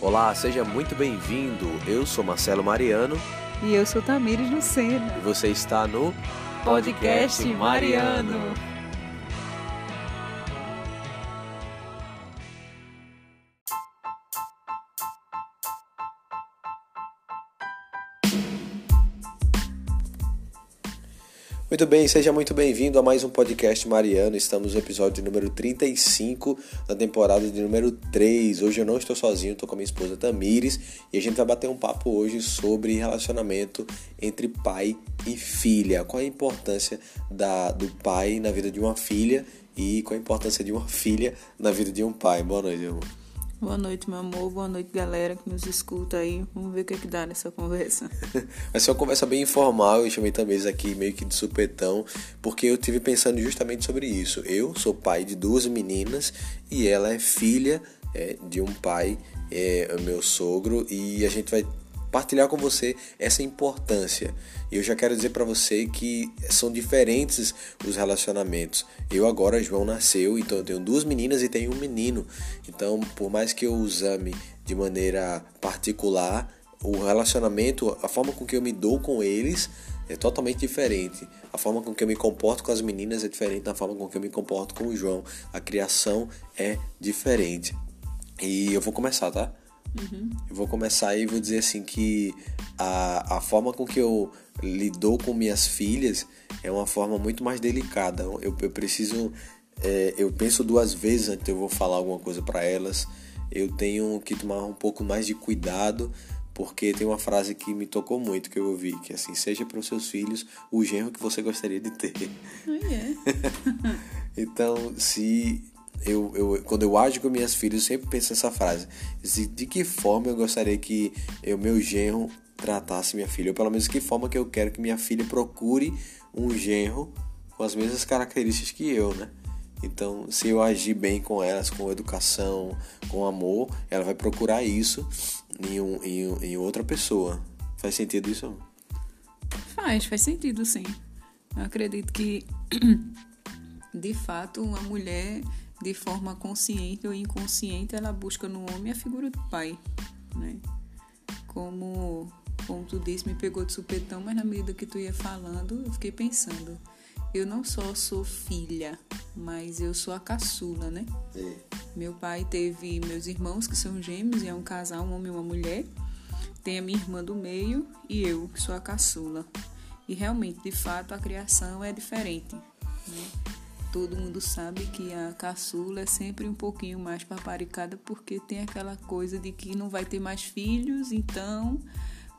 Olá, seja muito bem-vindo. Eu sou Marcelo Mariano E eu sou Tamires Lucena. e você está no Podcast Mariano. Muito bem, seja muito bem-vindo a mais um podcast Mariano. Estamos no episódio número 35 da temporada de número 3. Hoje eu não estou sozinho, estou com a minha esposa Tamires e a gente vai bater um papo hoje sobre relacionamento entre pai e filha. Qual a importância da, do pai na vida de uma filha e qual a importância de uma filha na vida de um pai. Boa noite, irmão. Boa noite, meu amor. Boa noite, galera que nos escuta aí. Vamos ver o que, é que dá nessa conversa. Vai ser uma conversa bem informal, eu chamei também aqui meio que de supetão, porque eu tive pensando justamente sobre isso. Eu sou pai de duas meninas e ela é filha é, de um pai, é, meu sogro, e a gente vai partilhar com você essa importância. E eu já quero dizer para você que são diferentes os relacionamentos. Eu agora, João nasceu, então eu tenho duas meninas e tenho um menino. Então, por mais que eu os ame de maneira particular, o relacionamento, a forma com que eu me dou com eles é totalmente diferente. A forma com que eu me comporto com as meninas é diferente da forma com que eu me comporto com o João. A criação é diferente. E eu vou começar, tá? Eu vou começar e vou dizer assim que a, a forma com que eu lidou com minhas filhas é uma forma muito mais delicada. Eu, eu preciso, é, eu penso duas vezes antes de eu vou falar alguma coisa para elas. Eu tenho que tomar um pouco mais de cuidado porque tem uma frase que me tocou muito que eu ouvi que é assim seja para os seus filhos o genro que você gostaria de ter. Ai, é. Então, se eu, eu, quando eu ajo com minhas filhas, eu sempre penso nessa frase: se, de que forma eu gostaria que o meu genro tratasse minha filha? Ou pelo menos que forma que eu quero que minha filha procure um genro com as mesmas características que eu, né? Então, se eu agir bem com elas, com educação, com amor, ela vai procurar isso em, um, em, em outra pessoa. Faz sentido isso? Faz, faz sentido, sim. Eu acredito que, de fato, uma mulher, de forma consciente ou inconsciente, ela busca no homem a figura do pai, né? Como, como tu disse, me pegou de supetão, mas na medida que tu ia falando, eu fiquei pensando. Eu não só sou filha, mas eu sou a caçula, né? É. Meu pai teve meus irmãos, que são gêmeos, e é um casal, um homem e uma mulher. Tem a minha irmã do meio e eu, que sou a caçula. E realmente, de fato, a criação é diferente. né? Todo mundo sabe que a caçula é sempre um pouquinho mais paparicada porque tem aquela coisa de que não vai ter mais filhos, então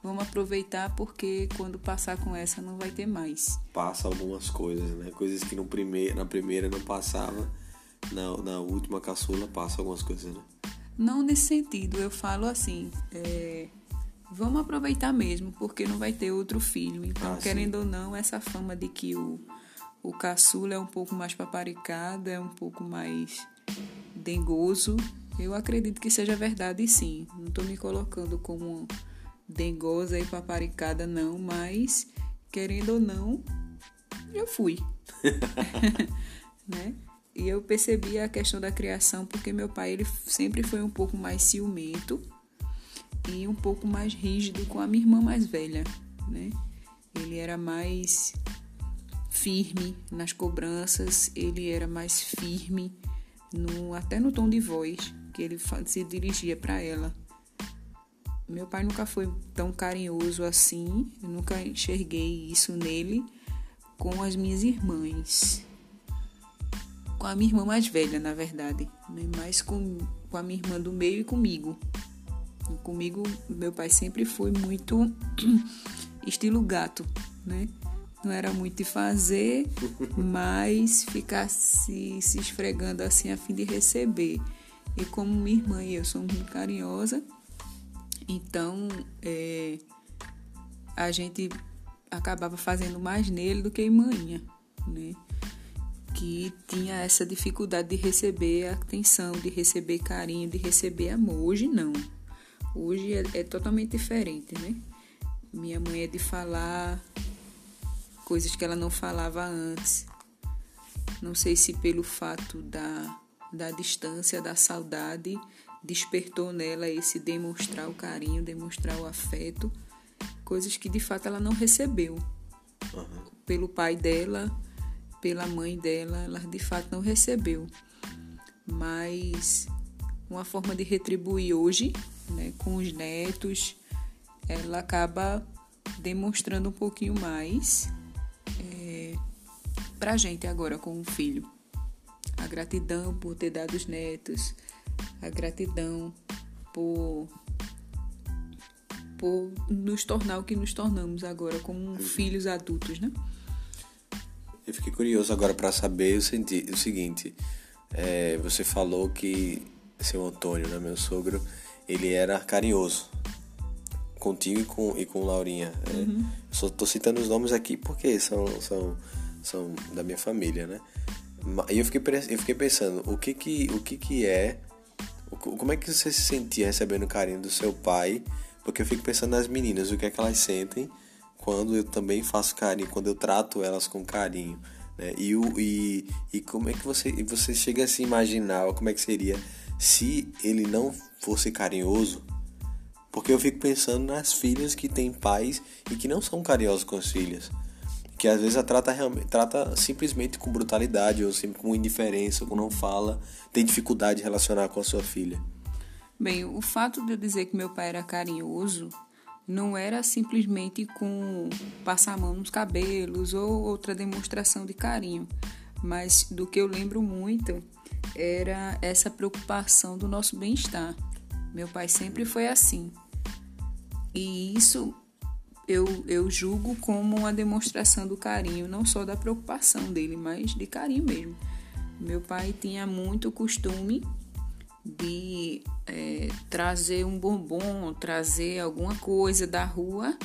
vamos aproveitar porque quando passar com essa não vai ter mais. passa algumas coisas, né? Coisas que no primeiro, na primeira não passava, na, na última caçula passa algumas coisas, né? Não nesse sentido, eu falo assim, é, vamos aproveitar mesmo, porque não vai ter outro filho. Então, Ah, sim. querendo ou não, essa fama de que o, o caçula é um pouco mais paparicado, é um pouco mais dengoso, eu acredito que seja verdade sim. Não estou me colocando como dengosa e paparicada, não, mas querendo ou não, eu fui né? E eu percebi a questão da criação porque meu pai ele sempre foi um pouco mais ciumento e um pouco mais rígido com a minha irmã mais velha, né? Ele era mais firme nas cobranças, ele era mais firme no até no tom de voz que ele se dirigia para ela. Meu pai nunca foi tão carinhoso assim, eu nunca enxerguei isso nele com as minhas irmãs com a minha irmã mais velha, na verdade, né? mais com, com a minha irmã do meio e comigo. E comigo, meu pai sempre foi muito estilo gato, né? Não era muito de fazer, mas ficar se, se esfregando assim a fim de receber. E como minha irmã e eu somos muito carinhosa, então é, a gente acabava fazendo mais nele do que em manhã, né? que tinha essa dificuldade de receber atenção, de receber carinho, de receber amor. Hoje não. Hoje é, é totalmente diferente, né? Minha mãe é de falar coisas que ela não falava antes. Não sei se pelo fato da, da distância, da saudade, despertou nela esse demonstrar o carinho, demonstrar o afeto, coisas que de fato ela não recebeu uhum. pelo pai dela, pela mãe dela, ela de fato não recebeu. Mas uma forma de retribuir hoje, né, com os netos, ela acaba demonstrando um pouquinho mais para a gente agora com o filho. A gratidão por ter dado os netos, a gratidão por, por nos tornar o que nos tornamos agora como uhum. filhos adultos, né? Eu fiquei curioso agora para saber o, senti o seguinte. É, você falou que seu Antônio, né, meu sogro, ele era carinhoso contigo e com, e com Laurinha. É, uhum. Só tô citando os nomes aqui porque são, são, são da minha família, né? E eu fiquei, eu fiquei pensando, o que que, o que que é, como é que você se sentia recebendo o carinho do seu pai? Porque eu fico pensando nas meninas, o que é que elas sentem quando eu também faço carinho, quando eu trato elas com carinho. Né? E, o, e, e como é que você, você chega a se imaginar, como é que seria se ele não fosse carinhoso? Porque eu fico pensando nas filhas que têm pais e que não são carinhosos com as filhas. Que às vezes a trata, trata simplesmente com brutalidade, ou sempre com indiferença, ou não fala, tem dificuldade de relacionar com a sua filha. Bem, o fato de eu dizer que meu pai era carinhoso não era simplesmente com passar a mão nos cabelos ou outra demonstração de carinho, mas do que eu lembro muito era essa preocupação do nosso bem-estar. Meu pai sempre foi assim. E isso eu, eu julgo como uma demonstração do carinho, não só da preocupação dele, mas de carinho mesmo. Meu pai tinha muito costume de é, trazer um bombom, trazer alguma coisa da rua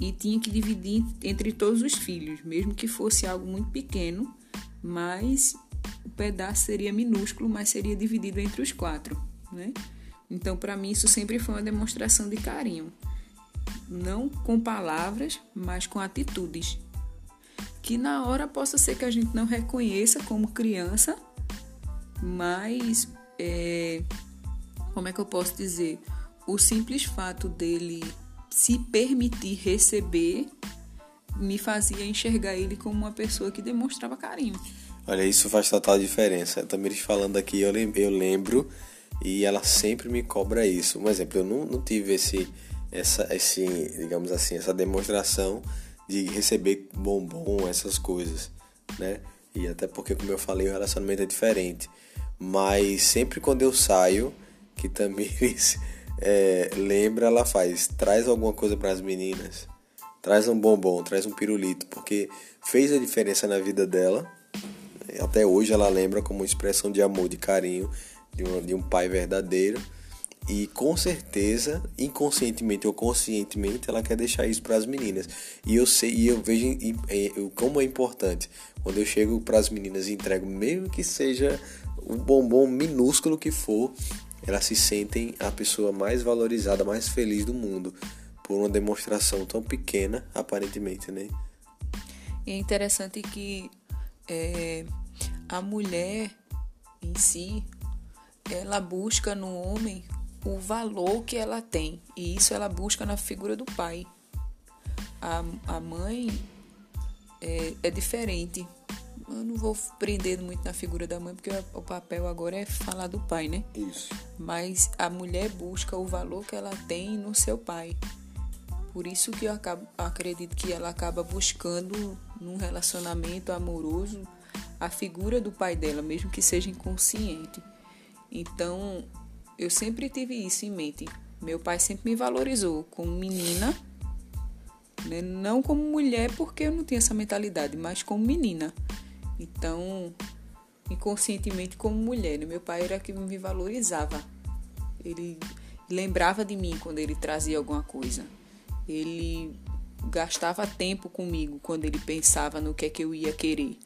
e tinha que dividir entre todos os filhos, mesmo que fosse algo muito pequeno, mas o pedaço seria minúsculo, mas seria dividido entre os quatro, né? Então, para mim, isso sempre foi uma demonstração de carinho, não com palavras, mas com atitudes, que na hora possa ser que a gente não reconheça como criança, mas é, como é que eu posso dizer? O simples fato dele se permitir receber me fazia enxergar ele como uma pessoa que demonstrava carinho. Olha, isso faz total diferença. Tamires falando aqui, eu lembro e ela sempre me cobra isso. Um exemplo, eu não, não tive esse, essa, esse, digamos assim, essa demonstração de receber bombom, essas coisas, né? E até porque, como eu falei, o relacionamento é diferente. Mas sempre quando eu saio, que também é, lembra, ela faz, traz alguma coisa para as meninas, traz um bombom, traz um pirulito, porque fez a diferença na vida dela. Até hoje ela lembra como expressão de amor, de carinho, de um, de um pai verdadeiro. E com certeza, inconscientemente ou conscientemente, ela quer deixar isso para as meninas. E eu sei, e eu vejo e, e, como é importante quando eu chego para as meninas e entrego, mesmo que seja o bombom minúsculo que for, elas se sentem a pessoa mais valorizada, mais feliz do mundo por uma demonstração tão pequena, aparentemente, né? É interessante que é, a mulher em si, ela busca no homem o valor que ela tem e isso ela busca na figura do pai. A, a mãe é, é diferente eu não vou prender muito na figura da mãe, porque o papel agora é falar do pai, né? Isso. Mas a mulher busca o valor que ela tem no seu pai. Por isso que eu acabo, acredito que ela acaba buscando num relacionamento amoroso a figura do pai dela, mesmo que seja inconsciente. Então, eu sempre tive isso em mente. Meu pai sempre me valorizou como menina, né? não como mulher, porque eu não tinha essa mentalidade, mas como menina. Então, inconscientemente como mulher, né? meu pai era que me valorizava. Ele lembrava de mim quando ele trazia alguma coisa. Ele gastava tempo comigo quando ele pensava no que é que eu ia querer.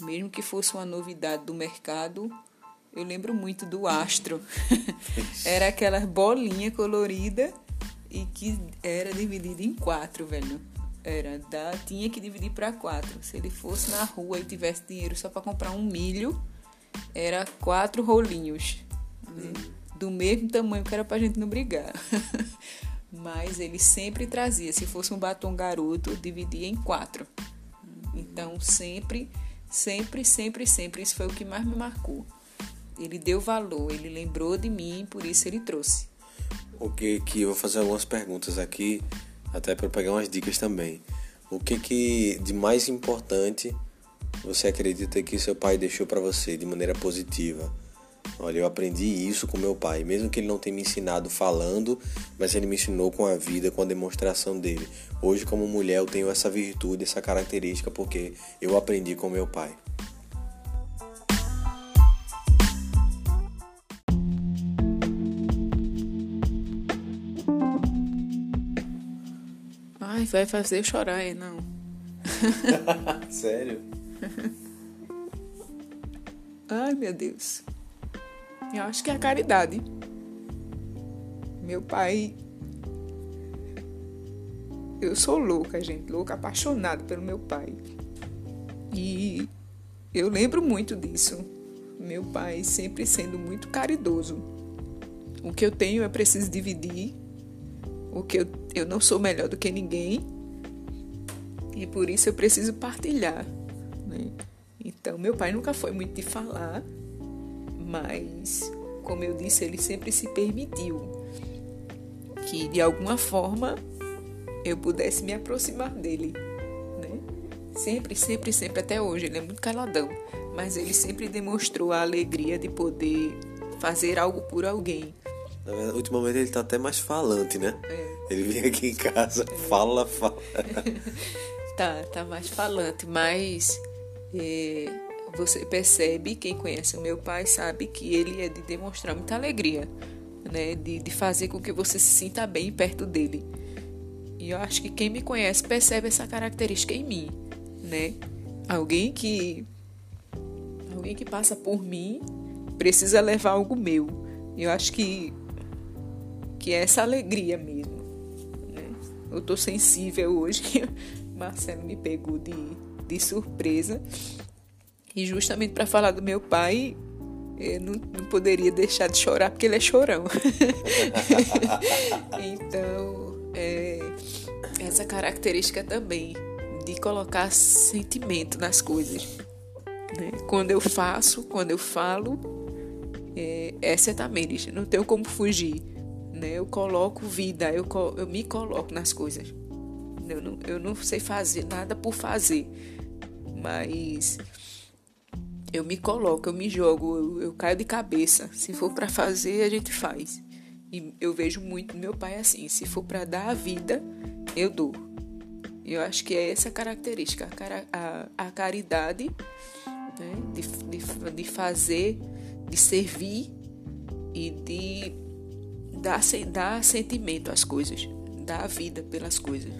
Mesmo que fosse uma novidade do mercado, eu lembro muito do astro. era aquela bolinha colorida e que era dividida em quatro, velho. Era, da, tinha que dividir para quatro. Se ele fosse na rua e tivesse dinheiro só para comprar um milho, era quatro rolinhos. Né? do mesmo tamanho que era pra gente não brigar. Mas ele sempre trazia, se fosse um batom garoto, dividia em quatro. Então sempre, sempre, sempre, sempre, isso foi o que mais me marcou. Ele deu valor, ele lembrou de mim, por isso ele trouxe. O que que eu vou fazer algumas perguntas aqui, até para pegar umas dicas também. O que que de mais importante você acredita que seu pai deixou para você de maneira positiva? Olha, eu aprendi isso com meu pai, mesmo que ele não tenha me ensinado falando, mas ele me ensinou com a vida, com a demonstração dele. Hoje, como mulher, eu tenho essa virtude, essa característica, porque eu aprendi com meu pai. Vai fazer eu chorar, é não. Sério? Ai, meu Deus. Eu acho que é a caridade. Meu pai. Eu sou louca, gente. Louca, apaixonada pelo meu pai. E eu lembro muito disso. Meu pai sempre sendo muito caridoso. O que eu tenho é preciso dividir. O que eu, eu não sou melhor do que ninguém. E por isso eu preciso partilhar. Né? Então, meu pai nunca foi muito de falar mas, como eu disse, ele sempre se permitiu que de alguma forma eu pudesse me aproximar dele, né? Sempre, sempre, sempre até hoje. Ele é muito caladão, mas ele sempre demonstrou a alegria de poder fazer algo por alguém. Ultimamente ele tá até mais falante, né? É. Ele vem aqui em casa, é. fala, fala. tá, tá mais falante, mas é, você percebe, quem conhece o meu pai sabe que ele é de demonstrar muita alegria, né? De, de fazer com que você se sinta bem perto dele. E eu acho que quem me conhece percebe essa característica em mim, né? Alguém que alguém que passa por mim precisa levar algo meu. Eu acho que que é essa alegria mesmo, né? Eu tô sensível hoje Marcelo me pegou de, de surpresa e justamente para falar do meu pai, eu não, não, poderia deixar de chorar porque ele é chorão. então, é, essa característica também de colocar sentimento nas coisas. Né? Quando eu faço, quando eu falo, é, é também, não tenho como fugir. Né? Eu coloco vida, eu, eu me coloco nas coisas. Eu não, eu não sei fazer nada por fazer, mas eu me coloco, eu me jogo, eu, eu caio de cabeça. Se for para fazer, a gente faz. E eu vejo muito meu pai assim: se for para dar a vida, eu dou. Eu acho que é essa característica, a, a, a caridade né, de, de, de fazer, de servir e de dar sentimento às coisas, dar vida pelas coisas.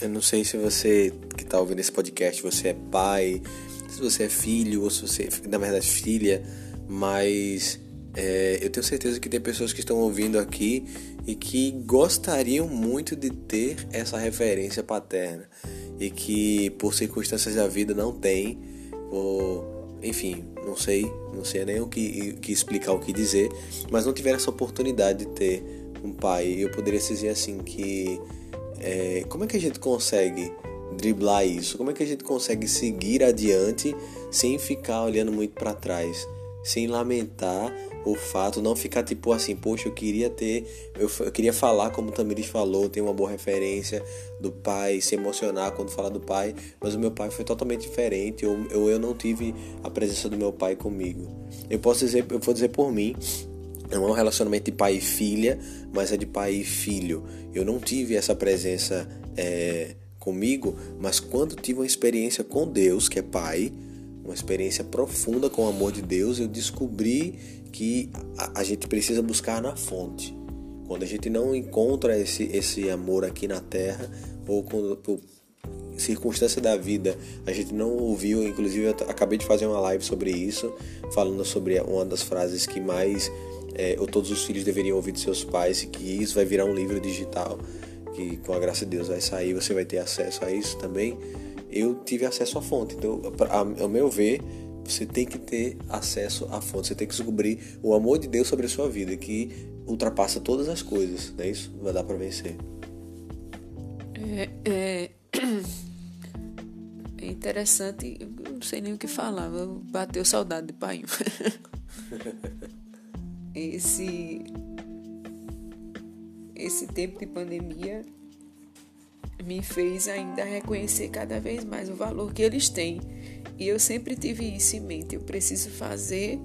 Eu não sei se você que está ouvindo esse podcast, você é pai, se você é filho ou se você é, na verdade, filha, mas é, eu tenho certeza que tem pessoas que estão ouvindo aqui e que gostariam muito de ter essa referência paterna e que por circunstâncias da vida não tem, ou enfim, não sei, não sei nem o que, que explicar o que dizer, mas não tiveram essa oportunidade de ter um pai. Eu poderia dizer assim que é, como é que a gente consegue driblar isso? Como é que a gente consegue seguir adiante sem ficar olhando muito para trás, sem lamentar o fato, não ficar tipo assim, poxa, eu queria ter, eu, eu queria falar como o Tamiris falou, ter uma boa referência do pai, se emocionar quando fala do pai, mas o meu pai foi totalmente diferente, ou eu, eu não tive a presença do meu pai comigo. Eu posso dizer, eu vou dizer por mim, não é um relacionamento de pai e filha, mas é de pai e filho. Eu não tive essa presença é, comigo, mas quando tive uma experiência com Deus, que é Pai, uma experiência profunda com o amor de Deus, eu descobri que a, a gente precisa buscar na fonte. Quando a gente não encontra esse, esse amor aqui na terra, ou quando, por circunstância da vida a gente não ouviu, inclusive eu acabei de fazer uma live sobre isso, falando sobre uma das frases que mais é, ou todos os filhos deveriam ouvir de seus pais, e que isso vai virar um livro digital que com a graça de Deus vai sair, você vai ter acesso a isso também. Eu tive acesso à fonte, então, ao meu ver, você tem que ter acesso à fonte, você tem que descobrir o amor de Deus sobre a sua vida, que ultrapassa todas as coisas, não é isso? Vai dar para vencer. É, é, é interessante, eu não sei nem o que falar, bateu saudade de pai. esse esse tempo de pandemia me fez ainda reconhecer cada vez mais o valor que eles têm. E eu sempre tive isso em mente. Eu preciso fazer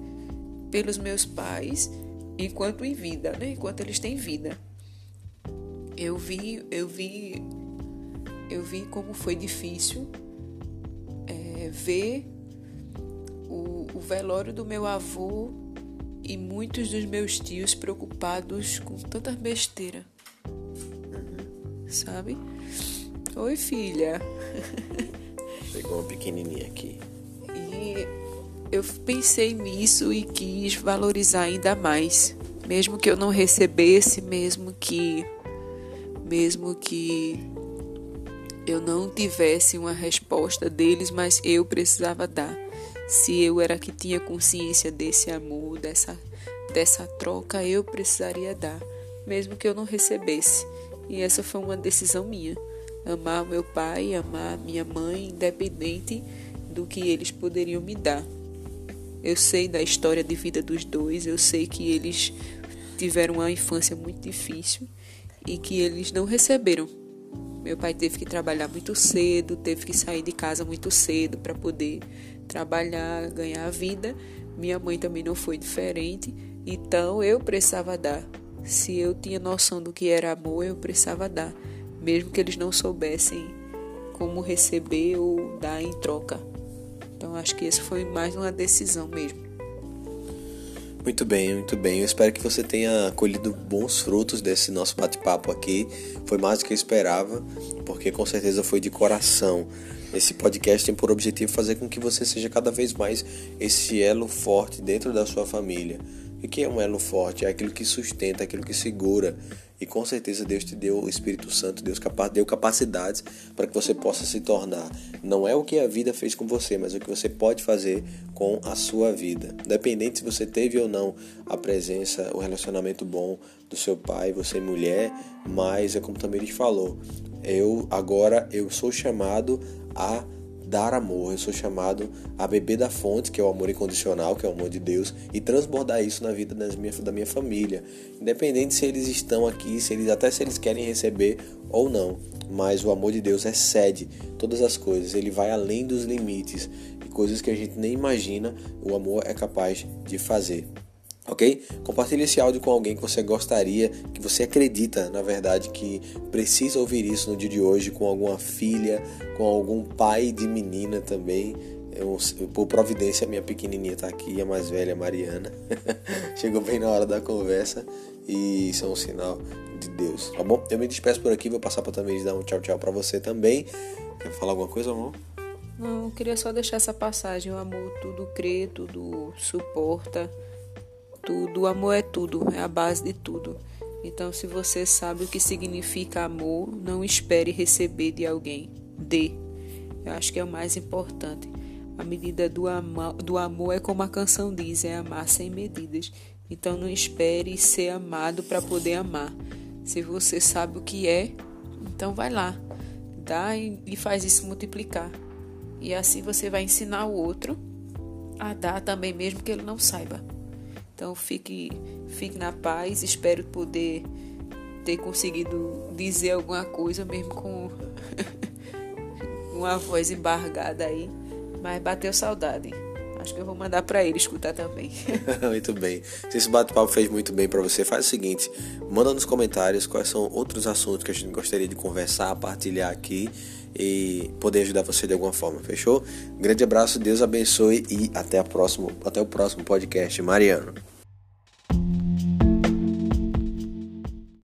pelos meus pais enquanto em vida, né? Enquanto eles têm vida. Eu vi, eu vi, eu vi como foi difícil é, ver o, o velório do meu avô e muitos dos meus tios preocupados com tanta besteira. Sabe? Oi, filha. Uma pequenininha aqui. E eu pensei nisso e quis valorizar ainda mais, mesmo que eu não recebesse, mesmo que mesmo que eu não tivesse uma resposta deles, mas eu precisava dar. Se eu era que tinha consciência desse amor, dessa dessa troca, eu precisaria dar, mesmo que eu não recebesse. E essa foi uma decisão minha amar meu pai, amar minha mãe, independente do que eles poderiam me dar. Eu sei da história de vida dos dois, eu sei que eles tiveram uma infância muito difícil e que eles não receberam. Meu pai teve que trabalhar muito cedo, teve que sair de casa muito cedo para poder trabalhar, ganhar a vida. Minha mãe também não foi diferente, então eu precisava dar. Se eu tinha noção do que era amor, eu precisava dar mesmo que eles não soubessem como receber ou dar em troca. Então acho que isso foi mais uma decisão mesmo. Muito bem, muito bem. Eu espero que você tenha colhido bons frutos desse nosso bate-papo aqui. Foi mais do que eu esperava, porque com certeza foi de coração. Esse podcast tem por objetivo fazer com que você seja cada vez mais esse elo forte dentro da sua família. E que é um elo forte? É aquilo que sustenta, aquilo que segura, e com certeza Deus te deu o Espírito Santo, Deus deu capacidades para que você possa se tornar. Não é o que a vida fez com você, mas o que você pode fazer com a sua vida. Independente se você teve ou não a presença, o relacionamento bom do seu pai, você mulher, mas é como também ele falou, eu agora eu sou chamado a dar amor. Eu sou chamado a beber da fonte, que é o amor incondicional, que é o amor de Deus, e transbordar isso na vida das minha, da minha família. Independente se eles estão aqui, se eles até se eles querem receber ou não. Mas o amor de Deus excede todas as coisas, ele vai além dos limites e coisas que a gente nem imagina, o amor é capaz de fazer ok? Compartilhe esse áudio com alguém que você gostaria, que você acredita, na verdade, que precisa ouvir isso no dia de hoje, com alguma filha, com algum pai de menina também. Eu, por providência, minha pequenininha está aqui, a mais velha, Mariana. Chegou bem na hora da conversa e isso é um sinal de Deus, tá bom? Eu me despeço por aqui, vou passar para também dar um tchau tchau para você também. Quer falar alguma coisa, amor? Não, eu queria só deixar essa passagem. O amor tudo crê, tudo suporta tudo, o amor é tudo, é a base de tudo. Então, se você sabe o que significa amor, não espere receber de alguém. Dê. Eu acho que é o mais importante. A medida do, ama, do amor é como a canção diz, é amar sem medidas. Então, não espere ser amado para poder amar. Se você sabe o que é, então vai lá, dá e faz isso multiplicar. E assim você vai ensinar o outro a dar também, mesmo que ele não saiba. Então fique, fique na paz, espero poder ter conseguido dizer alguma coisa mesmo com uma voz embargada aí, mas bateu saudade. Acho que eu vou mandar para ele escutar também. muito bem. Se esse bate-papo fez muito bem para você, faz o seguinte: manda nos comentários quais são outros assuntos que a gente gostaria de conversar, partilhar aqui e poder ajudar você de alguma forma. Fechou? grande abraço, Deus abençoe e até, a próximo, até o próximo podcast. Mariano.